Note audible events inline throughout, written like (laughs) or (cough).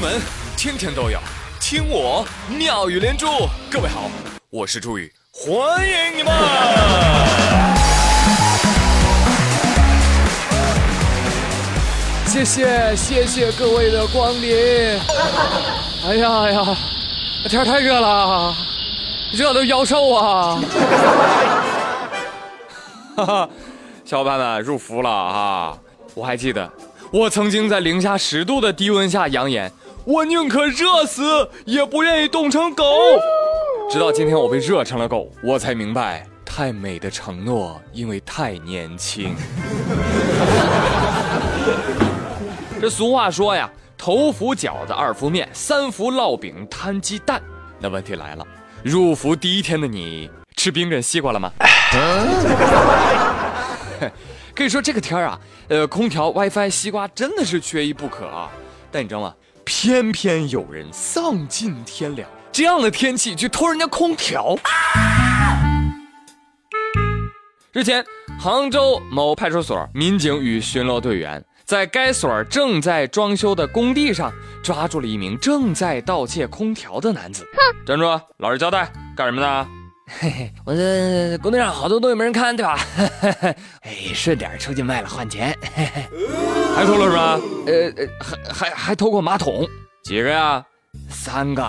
门天天都有听我妙语连珠。各位好，我是朱宇，欢迎你们！谢谢谢谢各位的光临。哎呀哎呀，天太热了，热的腰瘦啊！哈哈，小伙伴们入伏了啊！我还记得，我曾经在零下十度的低温下扬言，我宁可热死，也不愿意冻成狗。直到今天我被热成了狗，我才明白，太美的承诺，因为太年轻。(laughs) 这俗话说呀，头伏饺子，二伏面，三伏烙饼，摊鸡蛋。那问题来了，入伏第一天的你吃冰镇西瓜了吗？可以 (laughs) 说这个天啊，呃，空调、WiFi、西瓜真的是缺一不可啊。但你知道吗？偏偏有人丧尽天良，这样的天气去偷人家空调。日前，杭州某派出所民警与巡逻队员。在该所正在装修的工地上，抓住了一名正在盗窃空调的男子。哼，站住！老实交代，干什么呢？嘿嘿，我这工地上好多东西没人看，对吧？(laughs) 哎，顺点出去卖了换钱。还偷了什么？(laughs) 呃呃，还还还偷过马桶？几个呀？三个。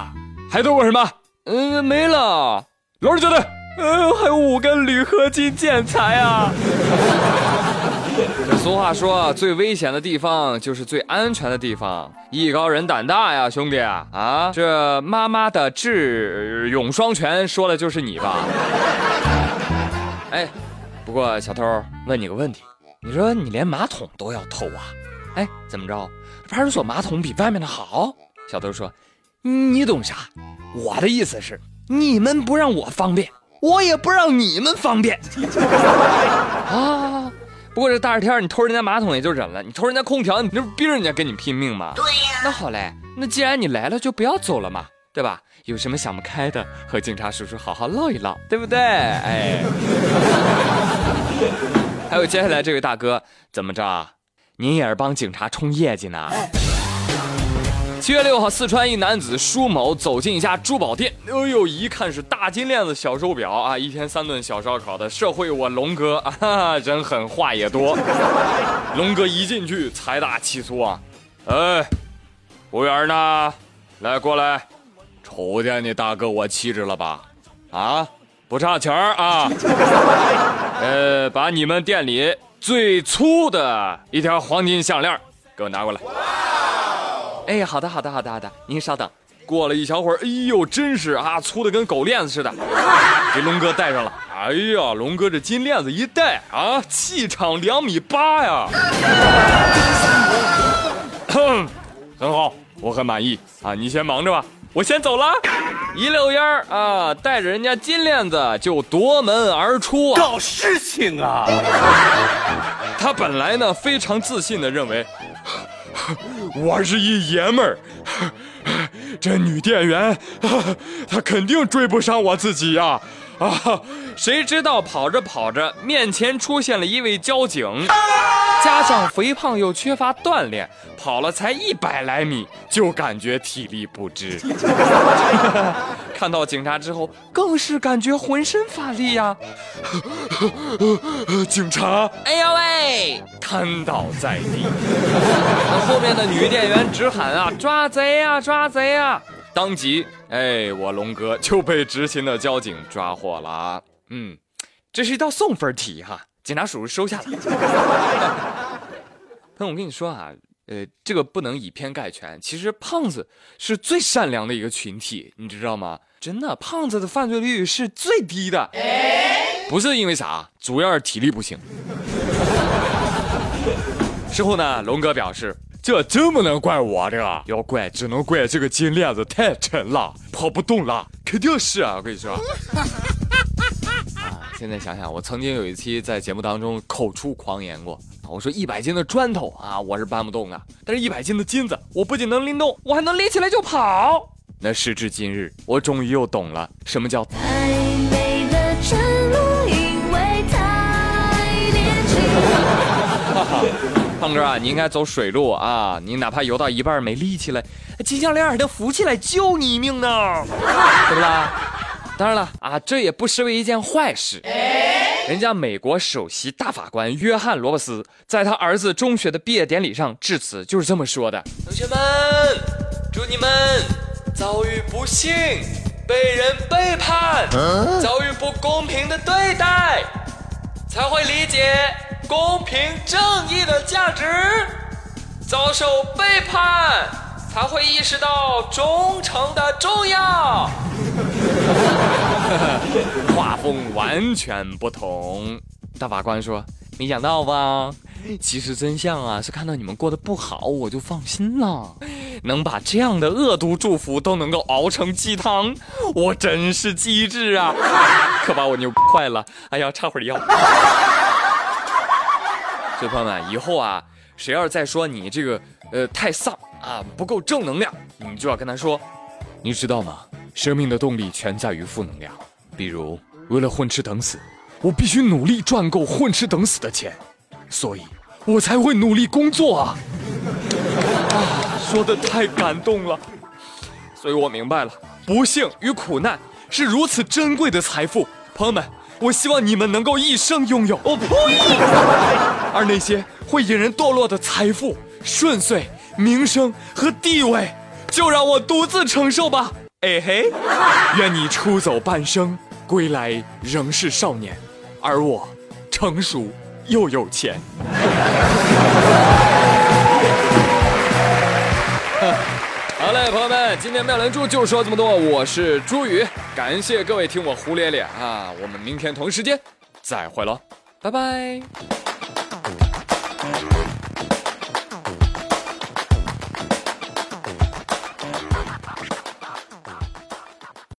还偷过什么？嗯，没了。老实交代。嗯，还有五根铝合金建材啊。(laughs) 俗话说，最危险的地方就是最安全的地方。艺高人胆大呀，兄弟啊！这妈妈的智勇双全，说的就是你吧？哎，不过小偷，问你个问题，你说你连马桶都要偷啊？哎，怎么着？派出所马桶比外面的好？小偷说，你懂啥？我的意思是，你们不让我方便，我也不让你们方便。啊！不过这大热天，你偷人家马桶也就忍了，你偷人家空调，你这不逼着人家跟你拼命吗？对呀。那好嘞，那既然你来了，就不要走了嘛，对吧？有什么想不开的，和警察叔叔好好唠一唠，对不对？哎。(laughs) 还有接下来这位大哥，怎么着？您也是帮警察冲业绩呢？七月六号，四川一男子舒某走进一家珠宝店，哎呦，一看是大金链子、小手表啊，一天三顿小烧烤的社会我龙哥啊，人狠话也多。(laughs) 龙哥一进去，财大气粗啊，哎，服务员呢？来过来，瞅见你大哥我气质了吧？啊，不差钱儿啊。(laughs) 呃，把你们店里最粗的一条黄金项链给我拿过来。哎，好的，好的，好的，好的，您稍等。过了一小会儿，哎呦，真是啊，粗的跟狗链子似的，给龙哥戴上了。哎呀，龙哥这金链子一戴啊，气场两米八呀。(coughs) 很好，我很满意啊。你先忙着吧，我先走了。一溜烟儿啊，带着人家金链子就夺门而出，搞事情啊。他本来呢，非常自信的认为。(laughs) 我是一爷们儿，(laughs) 这女店员，(laughs) 她肯定追不上我自己呀！啊，谁知道跑着跑着，面前出现了一位交警。加上肥胖又缺乏锻炼，跑了才一百来米就感觉体力不支。看到警察之后，更是感觉浑身乏力呀。(laughs) 警察，哎呦喂，瘫倒在地。后面的女店员直喊啊，抓贼呀，抓贼呀！当即，哎，我龙哥就被执勤的交警抓获了。嗯，这是一道送分题哈。警察叔叔收下了。朋友，我跟你说啊，呃，这个不能以偏概全。其实胖子是最善良的一个群体，你知道吗？真的，胖子的犯罪率是最低的。不是因为啥，主要是体力不行。(laughs) 事后呢，龙哥表示，这真不能怪我这个，要怪只能怪这个金链子太沉了，跑不动了。肯定是啊，我跟你说。啊现在想想，我曾经有一期在节目当中口出狂言过，我说一百斤的砖头啊，我是搬不动的，但是一百斤的金子，我不仅能拎动，我还能拎起来就跑。那时至今日，我终于又懂了什么叫。太美的因为太年轻。胖哥啊，你应该走水路啊！你哪怕游到一半没力气了，金项链还能浮起来救你一命呢，对不啦？当然了啊，这也不失为一件坏事。人家美国首席大法官约翰罗伯斯在他儿子中学的毕业典礼上致辞就是这么说的：同学们，祝你们不幸，被人背叛，遭遇不公平的对待，才会理解公平正义的价值；遭受背叛，才会意识到忠诚的重要。(laughs) 画风完全不同。大法官说：“没想到吧？其实真相啊，是看到你们过得不好，我就放心了。能把这样的恶毒祝福都能够熬成鸡汤，我真是机智啊！可把我牛坏了。哎呀，插会儿腰。所以朋友们，以后啊，谁要是再说你这个呃太丧啊，不够正能量，你就要跟他说，你知道吗？生命的动力全在于负能量。比如，为了混吃等死，我必须努力赚够混吃等死的钱，所以我才会努力工作啊！啊，(laughs) 说的太感动了，所以我明白了，不幸与苦难是如此珍贵的财富。朋友们，我希望你们能够一生拥有。哦呸！(laughs) 而那些会引人堕落的财富、顺遂、名声和地位，就让我独自承受吧。哎嘿，愿你出走半生，归来仍是少年，而我成熟又有钱。今天妙兰珠就说这么多，我是朱宇，感谢各位听我胡咧咧啊，我们明天同时间再会喽，拜拜。